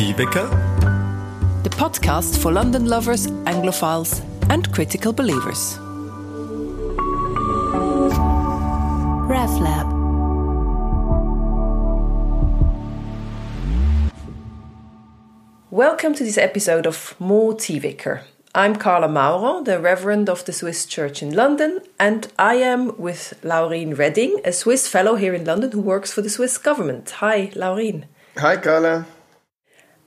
Motivwecker, the podcast for London lovers, Anglophiles, and critical believers. RevLab. Welcome to this episode of More Motivwecker. I'm Carla Maurer, the Reverend of the Swiss Church in London, and I am with Laureen Redding, a Swiss fellow here in London who works for the Swiss government. Hi, Laureen. Hi, Carla.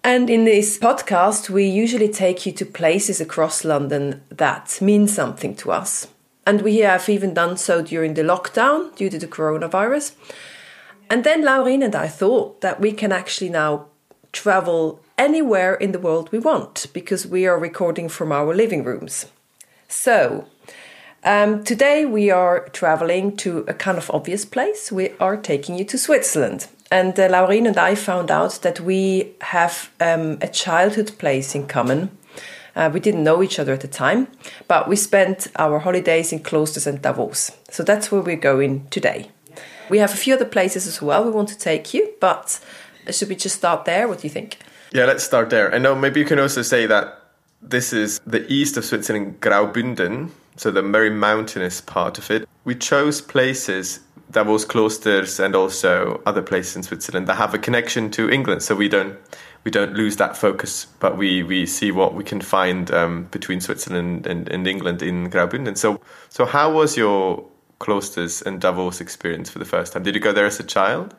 And in this podcast, we usually take you to places across London that mean something to us. And we have even done so during the lockdown due to the coronavirus. And then Laureen and I thought that we can actually now travel anywhere in the world we want because we are recording from our living rooms. So, um, today we are traveling to a kind of obvious place. We are taking you to Switzerland. And uh, and I found out that we have um, a childhood place in common. Uh, we didn't know each other at the time, but we spent our holidays in Klosters and Davos. So that's where we're going today. We have a few other places as well we want to take you, but should we just start there? What do you think? Yeah, let's start there. I know maybe you can also say that this is the east of Switzerland, Graubünden, so the very mountainous part of it. We chose places, Davos Klosters and also other places in Switzerland that have a connection to England, so we don't we don't lose that focus, but we, we see what we can find um, between Switzerland and, and England in Graubünden. So so how was your Klosters and Davos experience for the first time? Did you go there as a child?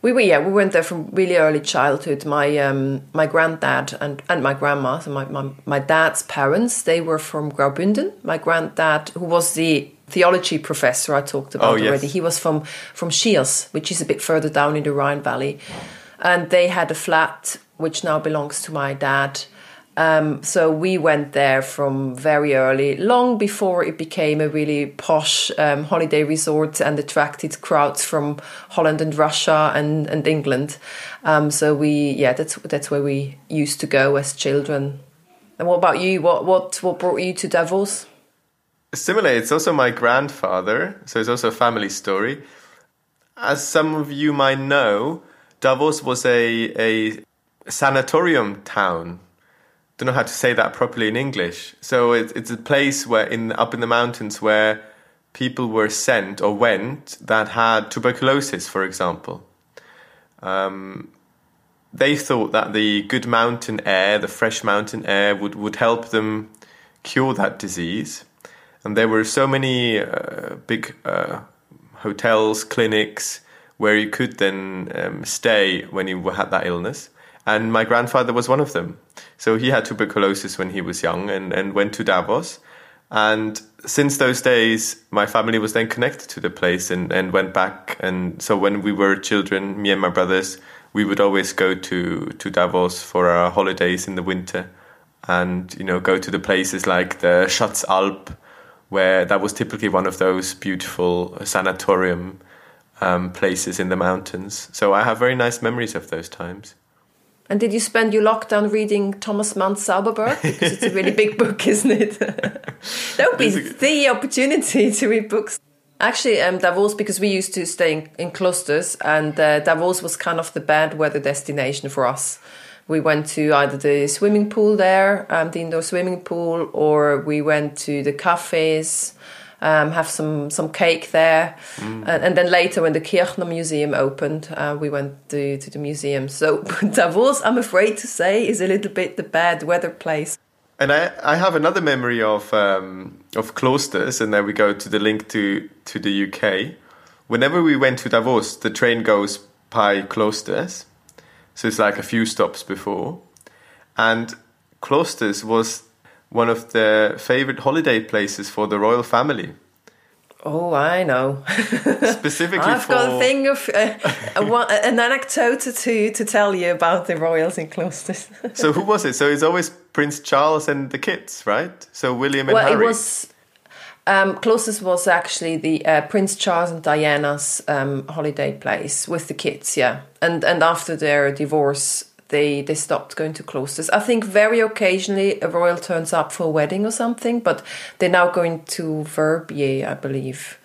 We were yeah we went there from really early childhood. My um, my granddad and, and my grandma, so my, my my dad's parents, they were from Graubünden. My granddad, who was the theology professor I talked about Oh, yes. already, he was from from Schiers, which is a bit further down in the Rhine Valley, and they had a flat which now belongs to my dad. Um, so we went there from very early, long before it became a really posh um, holiday resort and attracted crowds from Holland and Russia and, and England. Um, so we, yeah, that's that's where we used to go as children. And what about you? What what what brought you to Davos? Similarly, it's also my grandfather, so it's also a family story. As some of you might know, Davos was a, a sanatorium town. Don't know how to say that properly in English. So it, it's a place where in up in the mountains where people were sent or went that had tuberculosis, for example. Um, they thought that the good mountain air, the fresh mountain air, would, would help them cure that disease. And there were so many uh, big uh, hotels, clinics where you could then um, stay when you had that illness. And my grandfather was one of them. So he had tuberculosis when he was young and, and went to Davos. And since those days, my family was then connected to the place and, and went back. And so when we were children, me and my brothers, we would always go to, to Davos for our holidays in the winter and, you know, go to the places like the Schatzalp, where that was typically one of those beautiful sanatorium um, places in the mountains. So I have very nice memories of those times. And did you spend your lockdown reading Thomas Mann's Zauberberg? Because it's a really big book, isn't it? that would be the opportunity to read books. Actually, um, Davos, because we used to stay in, in Klosters, and uh, Davos was kind of the bad weather destination for us. We went to either the swimming pool there, um, the indoor swimming pool, or we went to the cafes, um, have some, some cake there. And, and then later, when the Kirchner Museum opened, uh, we went to, to the museum. So Davos, I'm afraid to say, is a little bit the bad weather place. And I, I have another memory of um, of Klosters, and then we go to the link to, to the UK. Whenever we went to Davos, the train goes by Klosters, so it's like a few stops before. And Klosters was one of the favorite holiday places for the royal family, Oh, I know. specifically I've for got a thing of uh, a, one- an anecdote to to tell you about the royals in Klosters. So who was it? So it's always Prince Charles and the kids, right? So William and well, Harry. it was. Um, Klosters was actually the uh, Prince Charles and Diana's um, holiday place with the kids, yeah. And and after their divorce, they they stopped going to Klosters. I think very occasionally a royal turns up for a wedding or something, but they're now going to Verbier, I believe.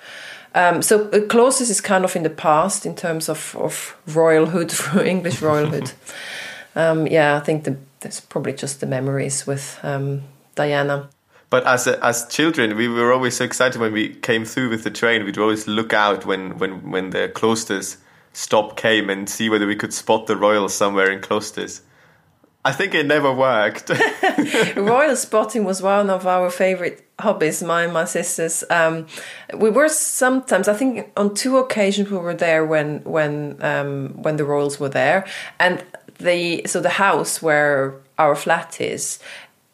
Um, so uh, is kind of in the past in terms of of royalhood, English royalhood. Um, yeah, I think the, there's probably just the memories with um, Diana. But as as children, we were always so excited when we came through with the train. We'd always look out when when when the Klosters stop came and see whether we could spot the royals somewhere in Klosters. I think it never worked. Royal spotting was one of our favorite hobbies, mine and my sisters. Um, we were sometimes, I think, on two occasions we were there when when um, when the royals were there, and the so the house where our flat is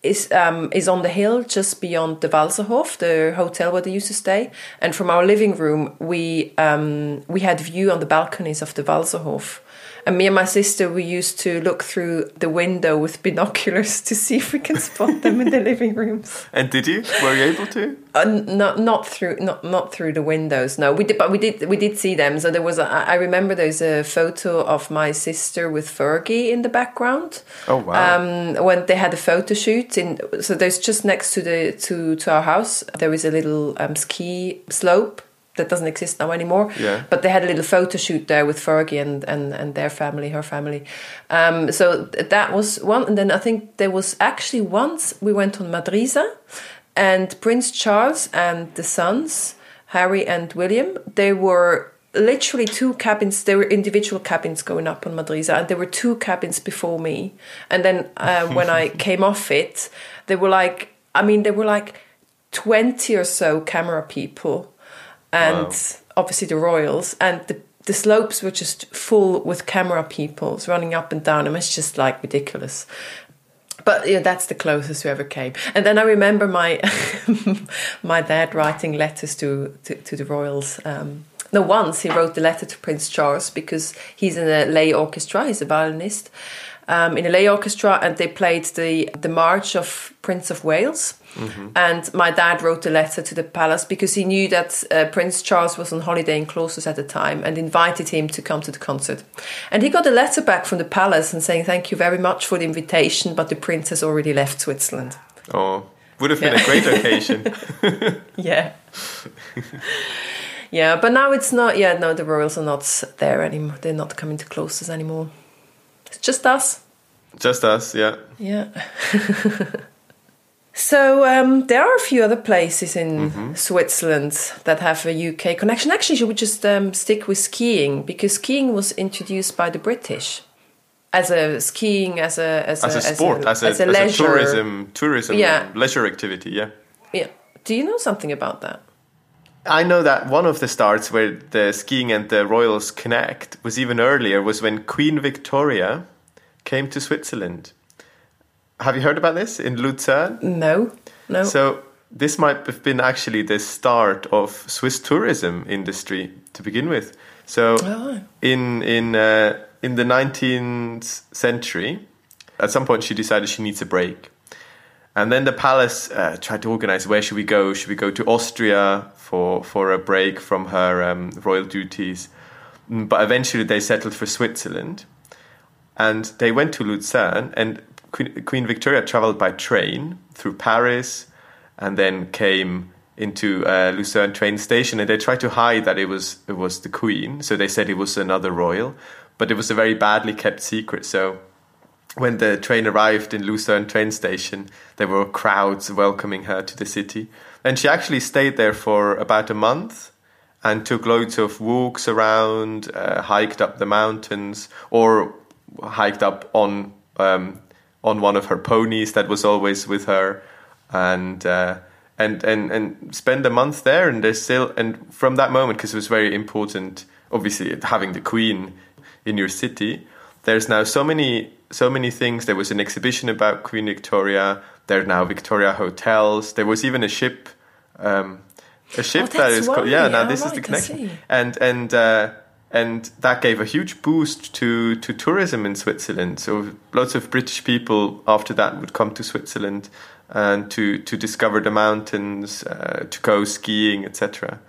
is um, is on the hill just beyond the Walserhof, the hotel where they used to stay. And from our living room, we um, we had view on the balconies of the Walserhof. And me and my sister, we used to look through the window with binoculars to see if we can spot them in the living rooms. And did you? Were you able to? Uh, not not through not not through the windows. No, we did, but we did we did see them. So there was a, I remember there's a photo of my sister with Fergie in the background. Oh wow! Um, when they had a photo shoot in, so there's just next to the to to our house there is a little um, ski slope that doesn't exist now anymore. Yeah. But they had a little photo shoot there with Fergie and, and, and their family, her family. Um, so that was one. And then I think there was actually once we went on Madrisa and Prince Charles and the sons, Harry and William, they were literally two cabins there were individual cabins going up on madrisa and there were two cabins before me and then uh, when i came off it they were like i mean there were like 20 or so camera people and wow. obviously the royals and the the slopes were just full with camera people running up and down. It was just like ridiculous. But yeah, that's the closest we ever came. And then I remember my my dad writing letters to to, to the royals. Um, no, once he wrote the letter to Prince Charles because he's in a lay orchestra. He's a violinist um, in a lay orchestra, and they played the the march of Prince of Wales Mm-hmm. And my dad wrote a letter to the palace because he knew that uh, Prince Charles was on holiday in Klosters at the time and invited him to come to the concert. And he got a letter back from the palace and saying, Thank you very much for the invitation, but the prince has already left Switzerland. Oh, would have been yeah. a great occasion. yeah. yeah, but now it's not, yeah, no, the royals are not there anymore. They're not coming to Klosters anymore. It's just us. Just us, yeah. Yeah. So um, there are a few other places in mm-hmm. Switzerland that have a UK connection. Actually, should we just um, stick with skiing because skiing was introduced by the British as a skiing as a as, as a, a, sport as a, as a, as a, as a tourism tourism yeah. leisure activity. Yeah. Yeah. Do you know something about that? I know that one of the starts where the skiing and the royals connect was even earlier was when Queen Victoria came to Switzerland have you heard about this in Lucerne? No, no. So this might have been actually the start of Swiss tourism industry to begin with. So oh. in in uh, in the 19th century, at some point she decided she needs a break. And then the palace uh, tried to organize where should we go? Should we go to Austria for, for a break from her um, royal duties? Mm, but eventually they settled for Switzerland. And they went to Lucerne, and Queen, Queen Victoria traveled by train through Paris and then came into uh, Lucerne train station, and they tried to hide that it was it was the Queen. So they said it was another royal, but it was a very badly kept secret. So when the train arrived in Lucerne train station, there were crowds welcoming her to the city, and she actually stayed there for about a month and took loads of walks around, uh, hiked up the mountains, or hiked up on um, on one of her ponies that was always with her, and uh, and and and spend a month there. And there's still and from that moment because it was very important, obviously having the queen in your city. There's now so many so many things. There was an exhibition about Queen Victoria. There are now Victoria hotels. There was even a ship. Um, a ship oh, that is called, yeah. Now this right, is the connection, and and. Uh, and that gave a huge boost to, to tourism in Switzerland. So lots of British people after that would come to Switzerland and to, to discover the mountains, uh, to go skiing, etc.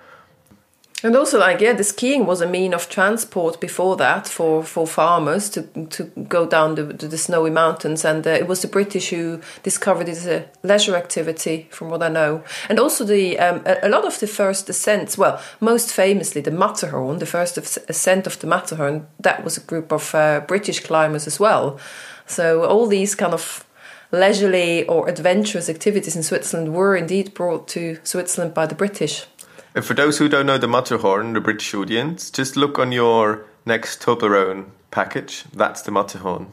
And also, like, yeah, the skiing was a mean of transport before that for, for farmers to to go down the, the snowy mountains. And uh, it was the British who discovered it as a leisure activity, from what I know. And also, the um, a, a, lot of the first ascents, well, most famously, the Matterhorn, the first ascent of the Matterhorn, that was a group of uh, British climbers as well. So, all these kind of leisurely or adventurous activities in Switzerland were indeed brought to Switzerland by the British. And for those who don't know the Matterhorn, the British audience, just look on your next Toblerone package. That's the Matterhorn,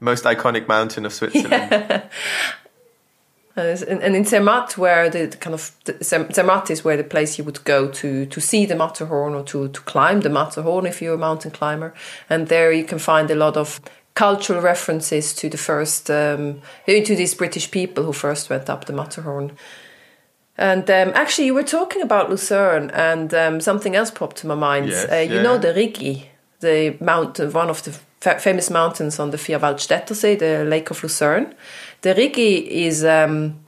most iconic mountain of Switzerland. Yeah. and in Zermatt, where the kind of Zermatt is where the place you would go to to see the Matterhorn or to to climb the Matterhorn if you're a mountain climber, and there you can find a lot of cultural references to the first um, to these British people who first went up the Matterhorn. And um, actually, you were talking about Lucerne, and um, something else popped to my mind. Yes, uh, you yeah. know the Rigi, the mountain, one of the fa famous mountains on the Vierwaldstättersee, the Lake of Lucerne. The Rigi is um,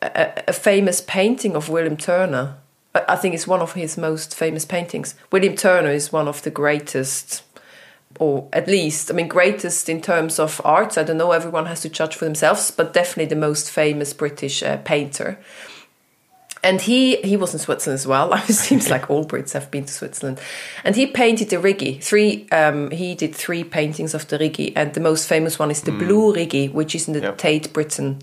a, a, famous painting of William Turner. I think it's one of his most famous paintings. William Turner is one of the greatest or at least, I mean, greatest in terms of art. I don't know, everyone has to judge for themselves, but definitely the most famous British uh, painter and he he was in Switzerland as well. it seems like all Brits have been to Switzerland. And he painted the Rigi. Three um, he did three paintings of the Rigi, and the most famous one is the mm. Blue Rigi, which is in the yep. Tate Britain.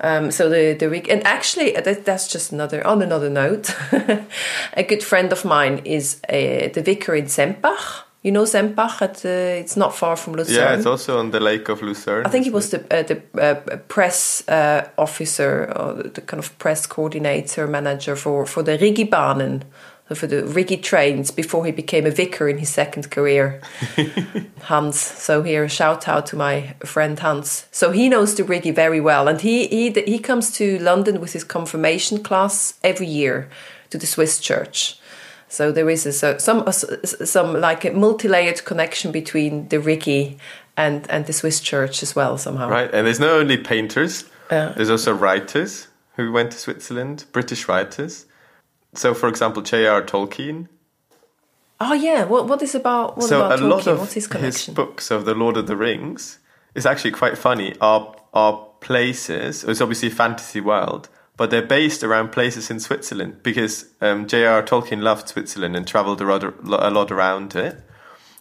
Um, so the the Rigi, and actually uh, that, that's just another on another note. a good friend of mine is uh, the vicar in Sempach you know Sempach? At, uh, it's not far from Lucerne. Yeah, it's also on the Lake of Lucerne. I think he was the uh, the uh, press uh, officer or the kind of press coordinator manager for for the Rigi-Bahnen, for the Rigi trains before he became a vicar in his second career. Hans. So here, a shout out to my friend Hans. So he knows the Rigi very well, and he he he comes to London with his confirmation class every year to the Swiss church so there is a, some some like a multi-layered connection between the Rigi and and the Swiss church as well somehow. Right, and there's not only painters. Uh, there's also writers who went to Switzerland, British writers. So, for example, J.R. Tolkien. Oh yeah, what what is about what so about a Tolkien? lot of What's his connection? his books of the Lord of the Rings is actually quite funny. Are are places? It's obviously a fantasy world, but they're based around places in Switzerland because um. Tolkien loved Switzerland and traveled a lot, a lot around it.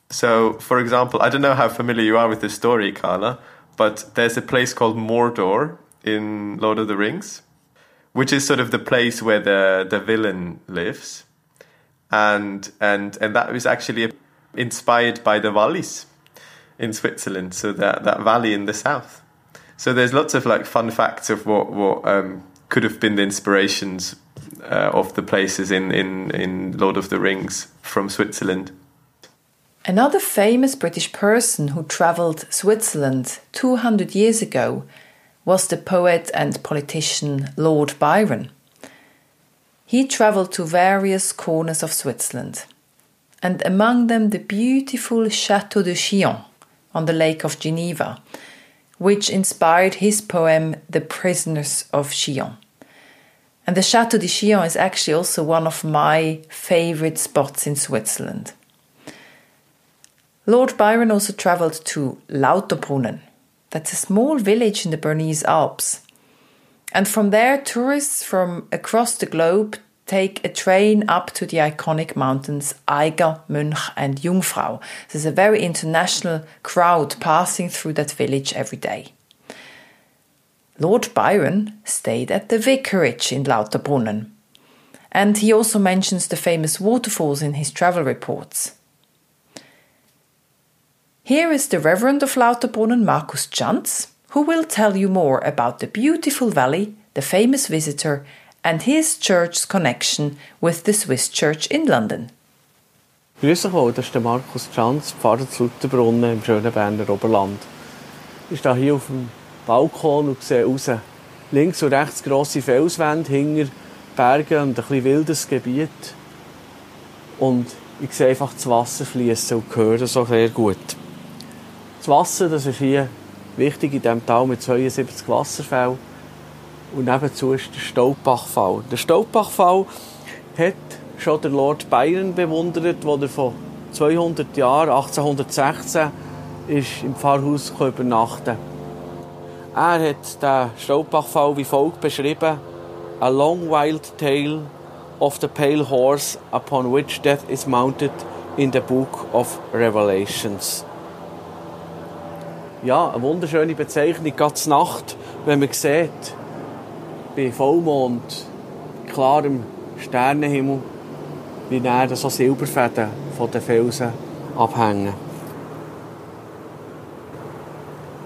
So, for example, I don't know how familiar you are with the story, Carla, but there's a place called Mordor in Lord of the Rings, which is sort of the place where the, the villain lives. And, and, and that was actually inspired by the valleys in Switzerland, so that, that valley in the south. So there's lots of like fun facts of what, what um, could have been the inspirations uh, of the places in, in, in Lord of the Rings from Switzerland. Another famous British person who travelled Switzerland 200 years ago was the poet and politician Lord Byron. He travelled to various corners of Switzerland, and among them the beautiful Chateau de Chillon on the Lake of Geneva, which inspired his poem The Prisoners of Chillon. And the Chateau de Chillon is actually also one of my favorite spots in Switzerland. Lord Byron also traveled to Lauterbrunnen. That's a small village in the Bernese Alps. And from there, tourists from across the globe take a train up to the iconic mountains Eiger, Mönch, and Jungfrau. There's a very international crowd passing through that village every day. Lord Byron stayed at the vicarage in Lauterbrunnen. And he also mentions the famous waterfalls in his travel reports. Here is the Reverend of Lauterbrunnen, Markus Janz, who will tell you more about the beautiful valley, the famous visitor, and his church's connection with the Swiss Church in London. Grüß euch wohl, das ist der Markus Schanz, Pfarrer zu Lutherbrunnen im schönen Berner Oberland. Ich stehe hier auf dem Balkon und sehe raus. Links und rechts grosse Felswände, hinter Bergen und ein bisschen wildes Gebiet. Und ich sehe einfach das Wasser fließen und höre so sehr gut. Das Wasser, das ist hier wichtig in diesem Tal mit 72 Wasserfällen. Und nebenzu ist der Staubachfall. Der Staubachfall hat schon der Lord Byron bewundert, wo er vor 200 Jahren, 1816, ist im Pfarrhaus übernachten Er hat den Staubachfall wie folgt beschrieben: A long wild tale of the pale horse upon which death is mounted in the book of Revelations. Ja, eine wunderschöne Bezeichnung, ganz Nacht, wenn man sieht, bei Vollmond, klarem Sternenhimmel, wie näher so Silberfäden von den Felsen abhängen.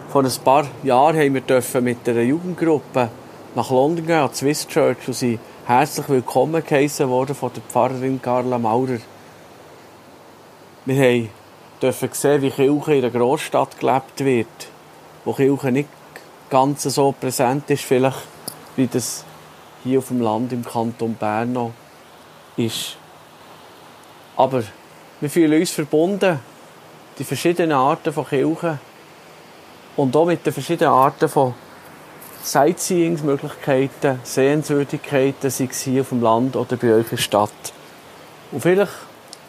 Vor ein paar Jahren durften wir mit einer Jugendgruppe nach London gehen, an die Swiss Church, und sie herzlich willkommen geheissen worden von der Pfarrerin Carla Maurer. Wir dürfen sehen, wie Kirche in einer Großstadt gelebt wird, wo Kirche nicht ganz so präsent ist, vielleicht wie das hier auf dem Land im Kanton Bern noch ist. Aber wir fühlen uns verbunden, die verschiedenen Arten von Kirchen und auch mit den verschiedenen Arten von Sightseeing-Möglichkeiten, Sehenswürdigkeiten, sei es hier auf dem Land oder bei euch in der Stadt. Und vielleicht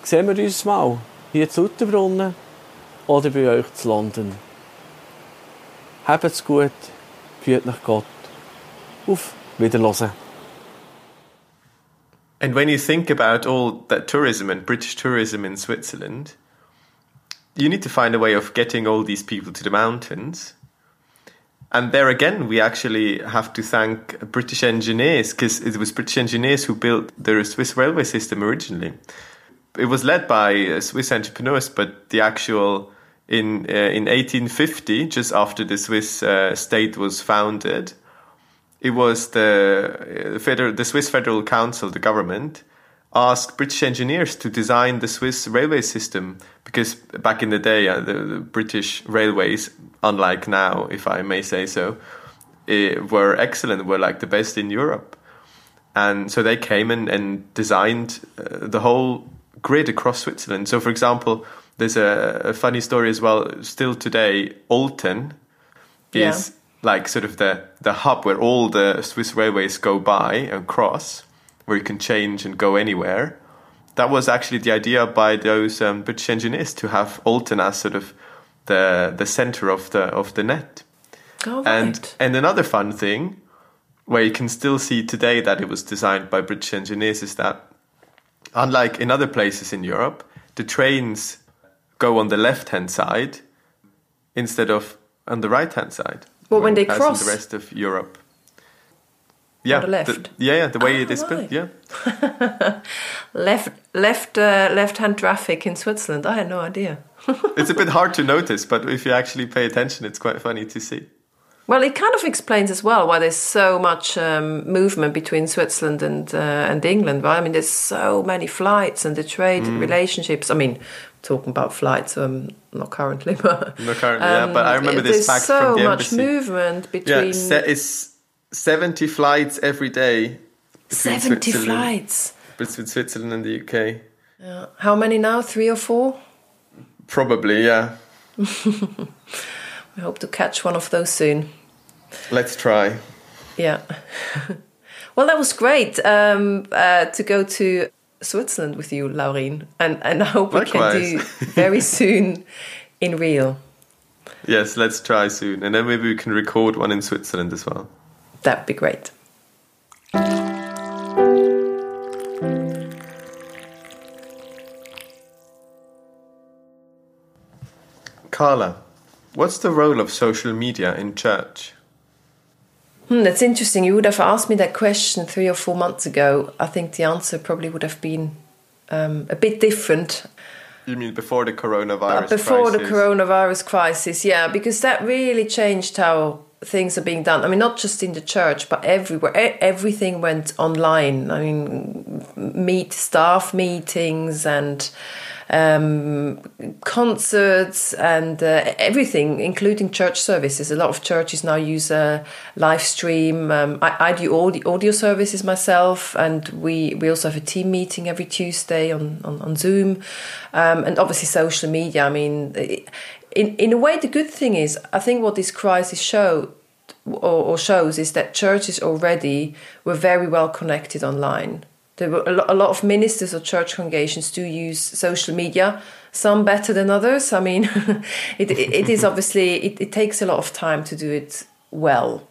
sehen wir uns mal hier zu Lauterbrunnen oder bei euch zu London. Habt's gut, führt nach Gott. Auf Wiederhören. And when you think about all that tourism and British tourism in Switzerland, you need to find a way of getting all these people to the mountains. And there again, we actually have to thank British engineers because it was British engineers who built the Swiss railway system originally. It was led by Swiss entrepreneurs, but the actual in uh, in 1850, just after the Swiss uh, state was founded, it was the uh, federal, the Swiss Federal Council, the government, asked British engineers to design the Swiss railway system because back in the day, uh, the, the, British railways, unlike now, if I may say so, eh, were excellent, were like the best in Europe. And so they came and, and designed uh, the whole grid across Switzerland. So, for example, there's a, a funny story as well. Still today, Olten is yeah. Like sort of the, the hub where all the Swiss railways go by and cross where you can change and go anywhere. That was actually the idea by those um, British engineers to have Olten as sort of the the center of the of the net. Oh, right. And and another fun thing, where you can still see today that it was designed by British engineers, is that unlike in other places in Europe, the trains go on the left hand side instead of on the right hand side. Well, when, when they cross the rest of Europe yeah, the left. The, yeah, yeah, the way oh, it is right. built. Yeah. left, left, uh, left-hand traffic in Switzerland. I had no idea. it's a bit hard to notice, but if you actually pay attention, it's quite funny to see. Well, it kind of explains as well why there's so much um, movement between Switzerland and uh, and England. Right? I mean, there's so many flights and the trade mm. relationships. I mean, talking about flights, um, not currently, but not currently. Um, yeah, but I remember this fact so from the embassy. much movement between. Yeah, it's 70 flights every day. 70 flights? Between Switzerland and the UK. Yeah. How many now? Three or four? Probably, yeah. we hope to catch one of those soon. Let's try. Yeah. well, that was great um, uh, to go to Switzerland with you, Laureen. And, and I hope Likewise. we can do very soon in real. Yes, let's try soon. And then maybe we can record one in Switzerland as well. That'd be great. Carla, what's the role of social media in church? Hmm, that's interesting. You would have asked me that question three or four months ago. I think the answer probably would have been um, a bit different. You mean before the coronavirus? Uh, before crisis? the coronavirus crisis, yeah, because that really changed how things are being done. I mean, not just in the church, but everywhere. Everything went online. I mean, meet staff meetings and um, concerts and uh, everything, including church services. A lot of churches now use a live stream. Um, I, I, do all the audio services myself, and we, we also have a team meeting every Tuesday on, on, on Zoom. Um, and obviously, social media. I mean, in in a way, the good thing is, I think what this crisis showed or, or shows is that churches already were very well connected online. There were a lo- a lot of ministers or church congregations do use social media. Some better than others. I mean, it, it, is obviously it, it takes a lot of time to do it well.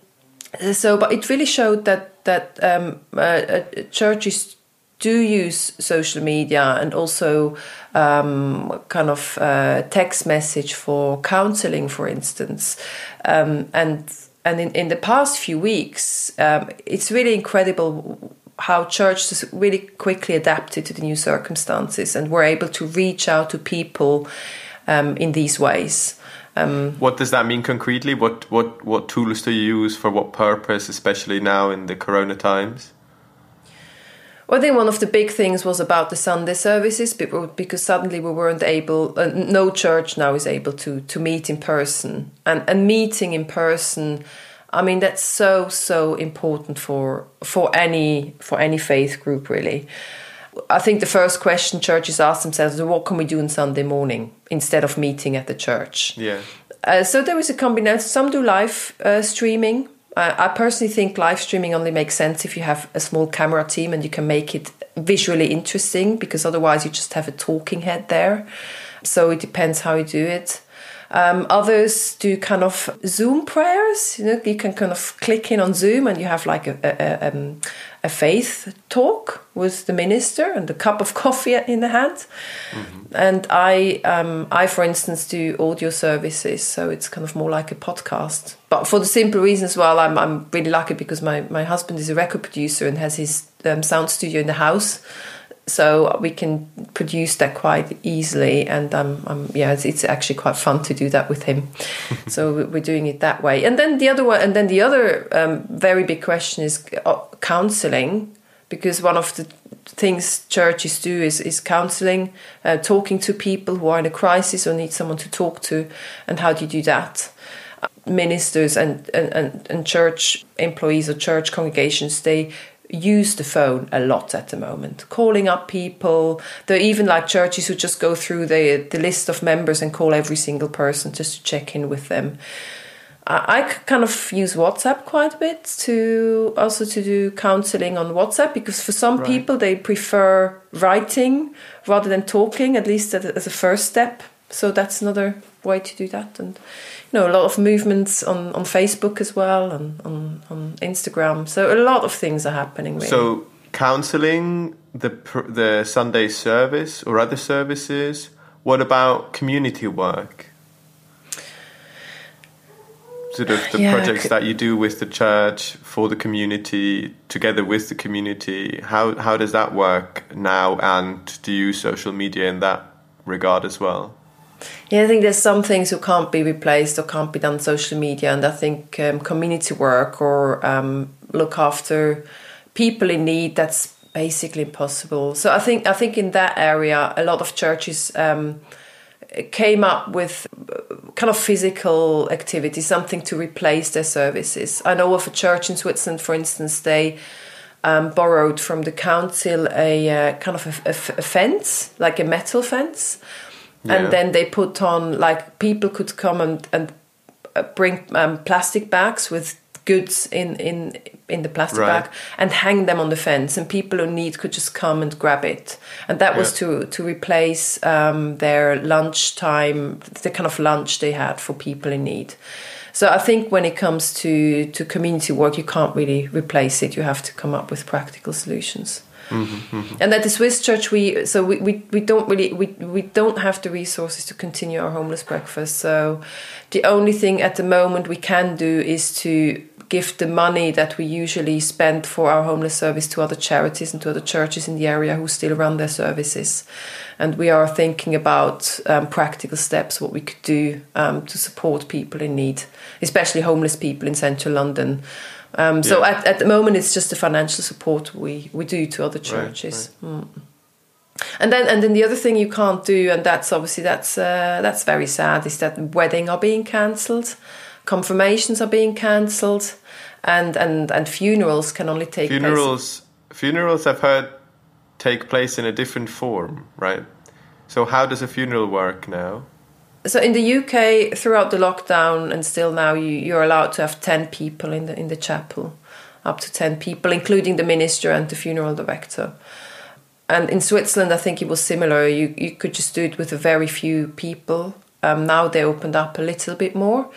So, but it really showed that that um, uh, uh, churches do use social media and also um, kind of uh, text message for counseling, for instance, um, and and in, in the past few weeks, um, it's really incredible how churches really quickly adapted to the new circumstances and were able to reach out to people um, in these ways. Um, what does that mean concretely? What what what tools do you use for what purpose, especially now in the Corona times? Well, I think one of the big things was about the Sunday services because suddenly we weren't able, uh, no church now is able to to meet in person, and and meeting in person. I mean that's so so important for for any for any faith group really. I think the first question churches ask themselves is what can we do on Sunday morning instead of meeting at the church? Yeah. Uh, so there is a combination. Some do live uh, streaming. Uh, I personally think live streaming only makes sense if you have a small camera team and you can make it visually interesting because otherwise you just have a talking head there. So it depends how you do it. Um, others do kind of Zoom prayers. You know, you can kind of click in on Zoom and you have like a, a, a, um, a faith talk with the minister and a cup of coffee in the hand. Mm-hmm. And I, um, I, for instance, do audio services, so it's kind of more like a podcast. But for the simple reason as well, I'm, I'm really lucky because my, my husband is a record producer and has his um, sound studio in the house so we can produce that quite easily and um, um, yeah it's, it's, actually quite fun to do that with him. So we're doing it that way. And then the other one and then the other um, very big question is uh, counseling because one of the things churches do is, is counseling uh, talking to people who are in a crisis or need someone to talk to and how do you do that? Ministers and, and, and church employees or church congregations they use the phone a lot at the moment, calling up people. There are even like churches who just go through the the list of members and call every single person just to check in with them. I, I kind of use WhatsApp quite a bit to also to do counseling on WhatsApp because for some right. people they prefer writing rather than talking, at least as a first step. So that's another way to do that and you know, a lot of movements on, on Facebook as well and on, on Instagram. So a lot of things are happening. Really. So counselling, the the Sunday service or other services. What about community work? Sort of the yeah, projects that you do with the church for the community, together with the community. How how does that work now? And do you use social media in that regard as well? Yeah, I think there's some things who can't be replaced or can't be done on social media, and I think um, community work or um, look after people in need that's basically impossible. So I think I think in that area, a lot of churches. Um, came up with uh, kind of physical activity, something to replace their services. I know of a church in Switzerland, for instance, they um, borrowed from the council a uh, kind of a, fence, like a metal fence, yeah. and then they put on like people could come and and uh, bring um, plastic bags with goods in in in the plastic right. bag and hang them on the fence and people who need could just come and grab it and that yeah. was to to replace um, their lunchtime the kind of lunch they had for people in need so i think when it comes to to community work you can't really replace it you have to come up with practical solutions Mm-hmm, mm-hmm. And at the Swiss church, we so we, we, we don't really we, we don't have the resources to continue our homeless breakfast. So the only thing at the moment we can do is to give the money that we usually spend for our homeless service to other charities and to other churches in the area who still run their services. And we are thinking about um, practical steps, what we could do um, to support people in need, especially homeless people in central London. Um, so yeah. at, at the moment, it's just the financial support we, we do to other churches. Right, right. Mm. And then and then the other thing you can't do, and that's obviously that's uh, that's very sad, is that wedding are being cancelled, confirmations are being cancelled, and, and and funerals can only take funerals. Place. Funerals, I've heard, take place in a different form, right? So how does a funeral work now? So in the UK, throughout the lockdown and still now, you, you're allowed to have ten people in the in the chapel, up to 10 people, including the minister and the funeral director. And in Switzerland, I think it was similar. You, you could just do it with a very few people. Um, now they opened up a little bit more.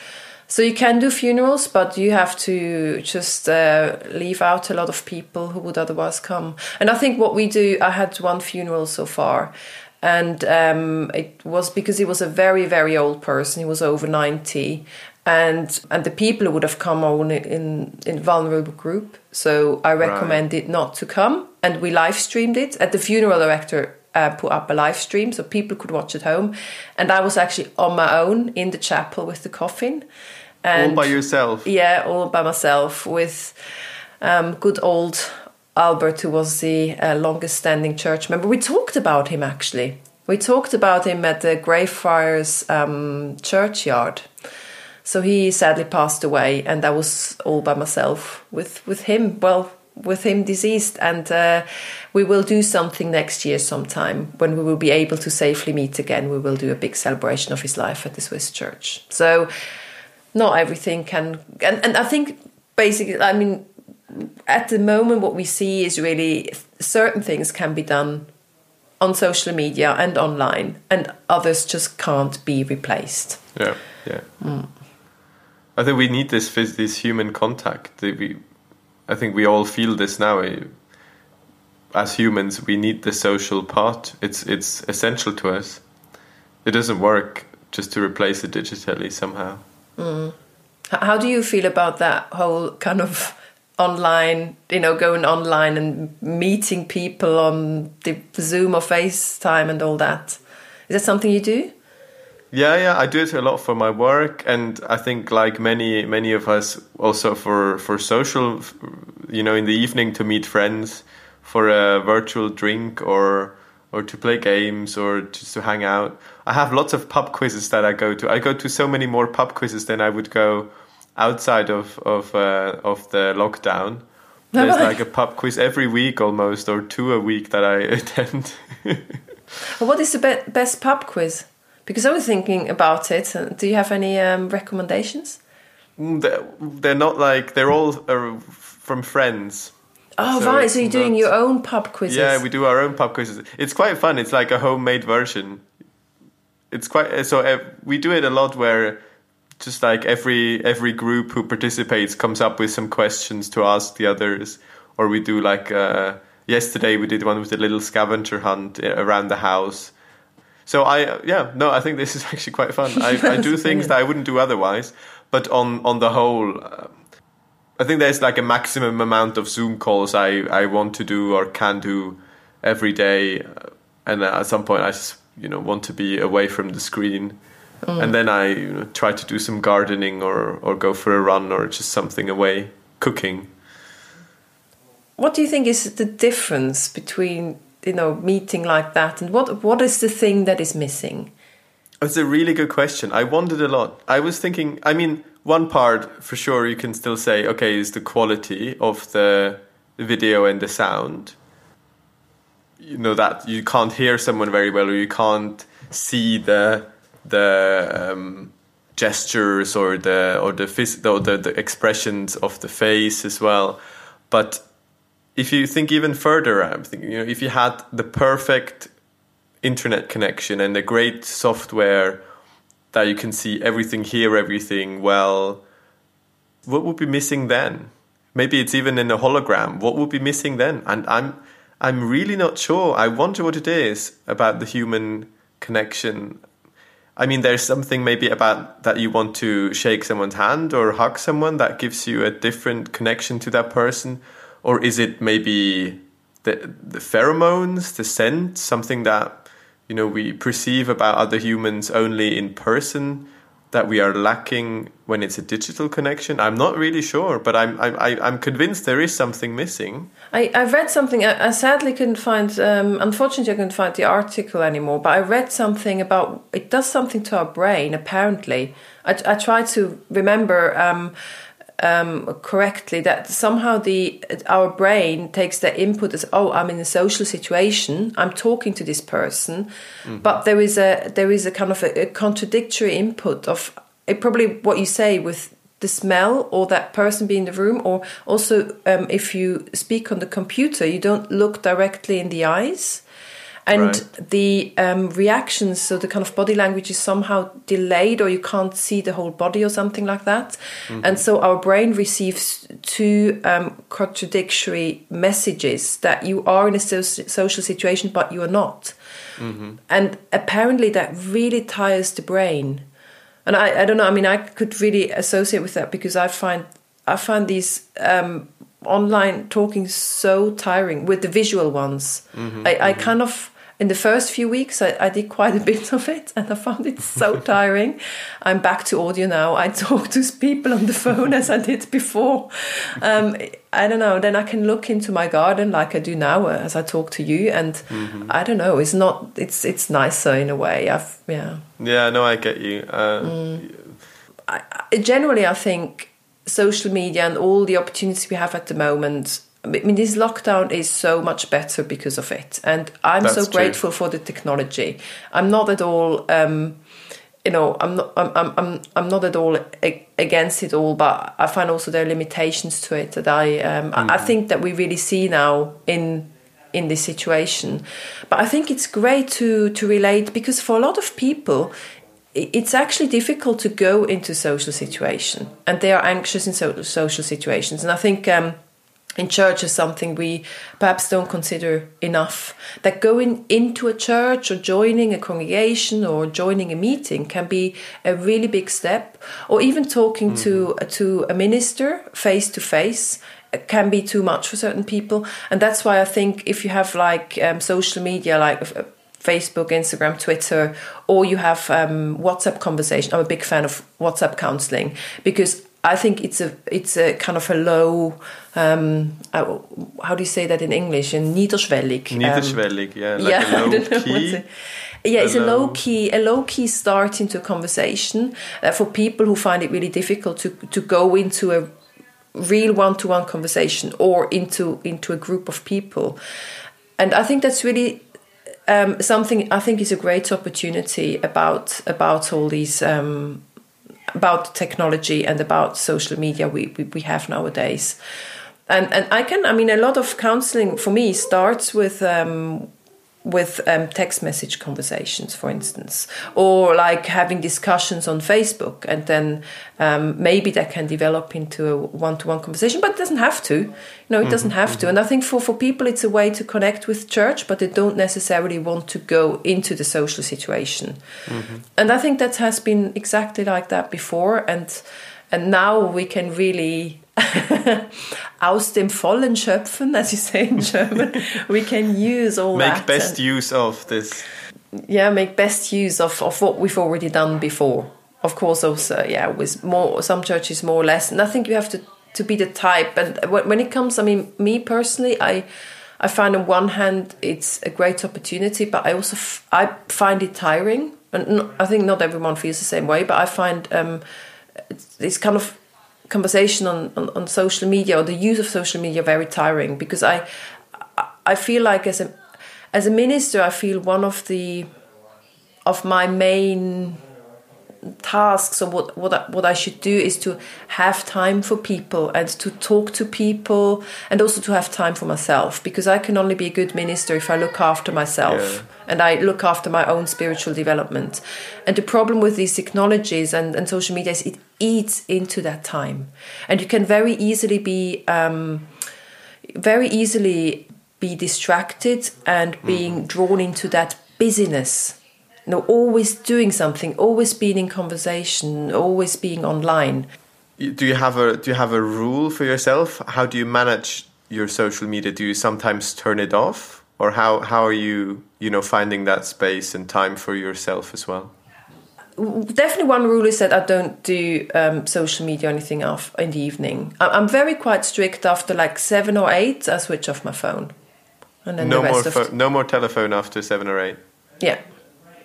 So you can do funerals, but you have to just uh, leave out a lot of people who would otherwise come. And I think what we do, I had one funeral so far, and um, it was because he was a very very old person. He was over ninety, and and the people would have come on in in vulnerable group. So I recommended right. not to come, and we live streamed it at the funeral director. Uh, put up a live stream so people could watch at home, and I was actually on my own in the chapel with the coffin. And, all by yourself? Yeah, all by myself with um, good old Albert, who was the uh, longest standing church member. We talked about him actually. We talked about him at the Greyfriars um, churchyard so he sadly passed away, and I was all by myself with with him. Well, with him deceased, and uh, we will do something next year sometime when we will be able to safely meet again. We will do a big celebration of his life at the Swiss church. So not everything can, and, and I think basically, I mean, at the moment, what we see is really certain things can be done on social media and online, and others just can't be replaced. Yeah, yeah. Mm. I think we need this this human contact. We, I think we all feel this now. As humans, we need the social part. It's it's essential to us. It doesn't work just to replace it digitally somehow. Mm. How do you feel about that whole kind of online, you know, going online and meeting people on the Zoom or FaceTime and all that? Is that something you do? Yeah, yeah, I do it a lot for my work, and I think like many many of us also for for social, you know, in the evening to meet friends for a virtual drink or or to play games or just to hang out. I have lots of pub quizzes that I go to. I go to so many more pub quizzes than I would go outside of of uh, of the lockdown. There's like a pub quiz every week almost, or two a week that I attend. what is the be- best pub quiz? Because I was thinking about it. Do you have any um, recommendations? Mm, they're, not like they're all uh, from friends. Oh so right, so you're doing your own pub quizzes. Yeah, we do our own pub quizzes. It's quite fun. It's like a homemade version. It's quite uh, so uh, we do it a lot where just like every every group who participates comes up with some questions to ask the others, or we do like uh, yesterday we did one with a little scavenger hunt uh, around the house so I yeah no I think this is actually quite fun. I, I do things that I wouldn't do otherwise, but on on the whole. Uh, I think there's like a maximum amount of Zoom calls I, I want to do or can do every day, and at some point I just you know want to be away from the screen, mm. and then I you know, try to do some gardening or or go for a run or just something away, cooking. What do you think is the difference between you know meeting like that and what what is the thing that is missing it's a really good question i wondered a lot i was thinking i mean one part for sure you can still say okay is the quality of the video and the sound you know that you can't hear someone very well or you can't see the the um, gestures or the or the, phys- or the the expressions of the face as well but if you think even further, I'm thinking, you know, if you had the perfect internet connection and a great software that you can see everything, hear everything well, what would be missing then? Maybe it's even in a hologram. What would be missing then? And I'm I'm really not sure. I wonder what it is about the human connection. I mean, there's something maybe about that you want to shake someone's hand or hug someone that gives you a different connection to that person? Or is it maybe the the pheromones, the scent, something that you know we perceive about other humans only in person that we are lacking when it's a digital connection? I'm not really sure, but I'm I'm I'm convinced there is something missing. I I read something. I, I sadly couldn't find. Um, unfortunately, I couldn't find the article anymore. But I read something about it does something to our brain. Apparently, I I try to remember. Um, um, correctly that somehow the our brain takes the input as oh I'm in a social situation I'm talking to this person mm-hmm. but there is a there is a kind of a, a contradictory input of it, probably what you say with the smell or that person being in the room or also um, if you speak on the computer you don't look directly in the eyes and Right. the um, reactions so the kind of body language is somehow delayed or you can't see the whole body or something like that. And so our brain receives two um, contradictory messages that you are in a so- social situation but you are not. And apparently that really tires the brain. And I, I don't know i mean i could really associate with that because i find i find these um, online talking so tiring with the visual ones. I, I kind of in the first few weeks I, I did quite a bit of it and i found it so tiring. I'm back to audio now. I talk to people on the phone as i did before. Um, i don't know. Then i can look into my garden like i do now uh, as i talk to you and i don't know. It's not it's it's nicer in a way. I've yeah. Yeah, no, I get you. Uh, Mm. generally, I think social media and all the opportunities we have at the moment. I mean, this lockdown is so much better because of it, and I'm That's so true. grateful for the technology. I'm not at all, um, you know, I'm not, I'm, I'm, I'm, I'm not at all against it all, but I find also there are limitations to it that I, um, I- I think that we really see now in in this situation. But I think it's great to to relate because for a lot of people, it's actually difficult to go into social situation, and they are anxious in so, social situations. And I think. Um, in church is something we perhaps don't consider enough. That going into a church or joining a congregation or joining a meeting can be a really big step, or even talking to to a minister face to face can be too much for certain people. And that's why I think if you have like um, social media, like uh, Facebook, Instagram, Twitter, or you have um, WhatsApp conversation. I'm a big fan of WhatsApp counseling because I think it's a it's a kind of a low. Um, uh, how do you say that in English? A niederschwellig. um, Niederschwellig, yeah, like yeah, a I low don't key. Yeah, it's a, low key, a low key start into a conversation uh, for people who find it really difficult to to go into a real one-to-one conversation or into into a group of people, and I think that's really um, something I think is a great opportunity about about all these um, about technology and about social media we, we, we have nowadays. And and I can I mean a lot of counseling for me starts with um, with um, text message conversations, for instance, or like having discussions on Facebook, and then um, maybe that can develop into a one-to-one conversation. But it doesn't have to, you know, it doesn't have to. And I think for for people, it's a way to connect with church, but they don't necessarily want to go into the social situation. And I think that has been exactly like that before, and and now we can really aus dem Vollen schöpfen, as you say in German. we can use all Make that. best use of this. yeah, make best use of, of what we've already done before. Of course, also, yeah, with more some churches more or less, and I think you have to to be the type. And when it comes, I mean, me personally, I I find on one hand it's a great opportunity, but I also f- I find it tiring, and I think not everyone feels the same way. But I find um, it's, it's kind of conversation on, on, on social media or the use of social media very tiring because I I- feel like as a as a minister I feel one of the of my main tasks or what what I, what I should do is to have time for people and to talk to people and also to have time for myself because I can only be a good minister if I look after myself Yeah. And I look after my own spiritual development. And the problem with these technologies and, and social media is it eats into that time. And you can very easily be um, very easily be distracted and being drawn into that busyness. You know, always doing something, always being in conversation, always being online. Do you have a do you have a rule for yourself? How do you manage your social media? Do you sometimes turn it off, or how how are you you know finding that space and time for yourself as well? definitely one rule is that I don't do um, social media or anything off in the evening. I'm very quite strict after like seven or eight. I switch off my phone, and then no the more rest pho- of no more telephone after seven or eight. yeah.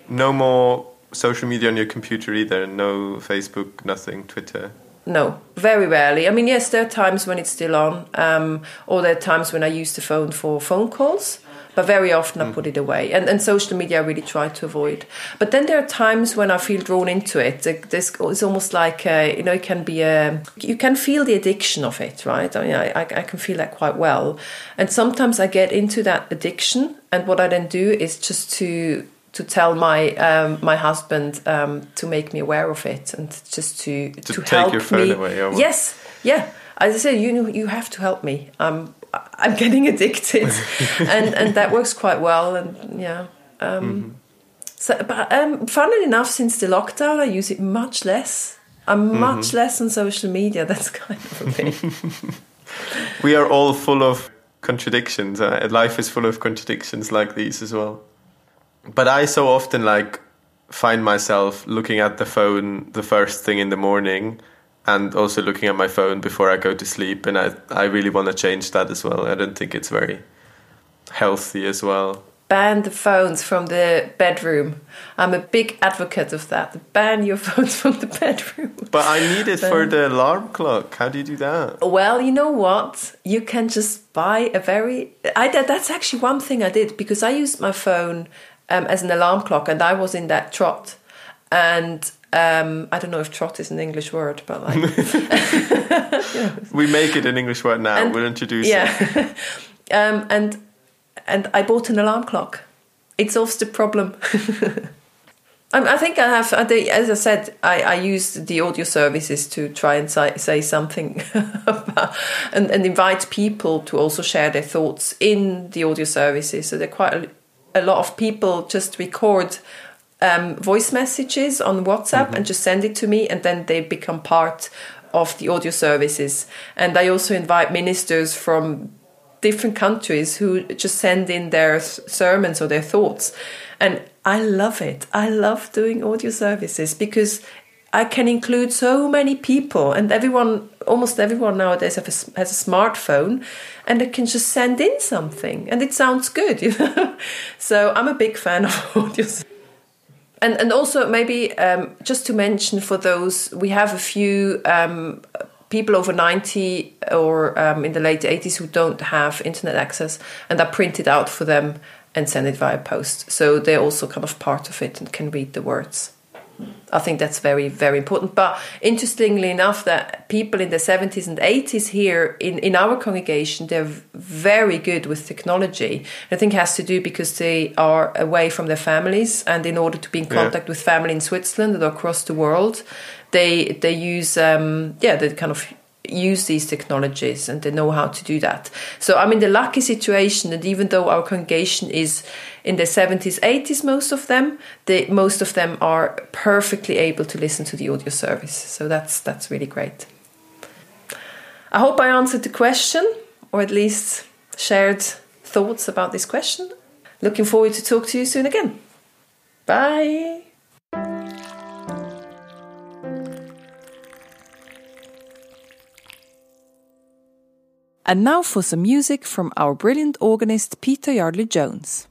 No more social media on your computer either. No Facebook, nothing, Twitter. No, very rarely. I mean, yes, there are times when it's still on, um, or there are times when I use the phone for phone calls. But very often I put it away. And, and social media I really try to avoid. But then there are times when I feel drawn into it. This it's almost like a, you know, it can be a you can feel the addiction of it, right? I mean, I, I can feel that quite well. And sometimes I get into that addiction, and what I then do is just to to tell my um, my husband um, to make me aware of it and just to To to, take help your phone me. away? Yes, yeah. As I said, you know, you have to help me. Um, I'm getting addicted, and and that works quite well. And yeah. Um, Mm-hmm. So, but um, funnily enough, since the lockdown, I use it much less. I'm Mm-hmm. much less on social media. That's kind of a thing. We are all full of contradictions. Uh, life is full of contradictions like these as well. But I so often like find myself looking at the phone the first thing in the morning and also looking at my phone before I go to sleep and I I really want to change that as well. I don't think it's very healthy as well. Ban the phones from the bedroom. I'm a big advocate of that. Ban your phones from the bedroom. But I need it for the alarm clock. How do you do that? Well, you know what? You can just buy a very. I did. That's actually one thing I did because I used my phone um, as an alarm clock, and I was in that trot. And um, I don't know if trot is an English word, but like We make it an English word now. And- we'll introduce it. um, and and I bought an alarm clock. It solves the problem. I think I have, as I said, I, I use the audio services to try and say, say something about, and, and invite people to also share their thoughts in the audio services. So there are quite a, a lot of people just record um, voice messages on WhatsApp and just send it to me, and then they become part of the audio services. And I also invite ministers from different countries who just send in their sermons or their thoughts. And I love it. I love doing audio services because I can include so many people, and everyone, almost everyone nowadays have a, has a smartphone, and they can just send in something, and it sounds good. You know? so I'm a big fan of audio. And and also maybe um, just to mention for those, we have a few um, people over 90 or um, in the late 80s who don't have internet access and I print it out for them and send it via post. So they're also kind of part of it and can read the words. I think that's very, very important. But interestingly enough, that people in the 70s and 80s here in, in our congregation, they're very good with technology. I think it has to do because they are away from their families, and in order to be in Yeah. contact with family in Switzerland and across the world, they they use um, yeah they kind of use these technologies and they know how to do that. So I'm in the lucky situation that even though our congregation is in the 70s, 80s, most of them, they, most of them are perfectly able to listen to the audio service. So that's that's really great. I hope I answered the question, or at least shared thoughts about this question. Looking forward to talk to you soon again. Bye. And now for some music from our brilliant organist Peter Yardley Jones.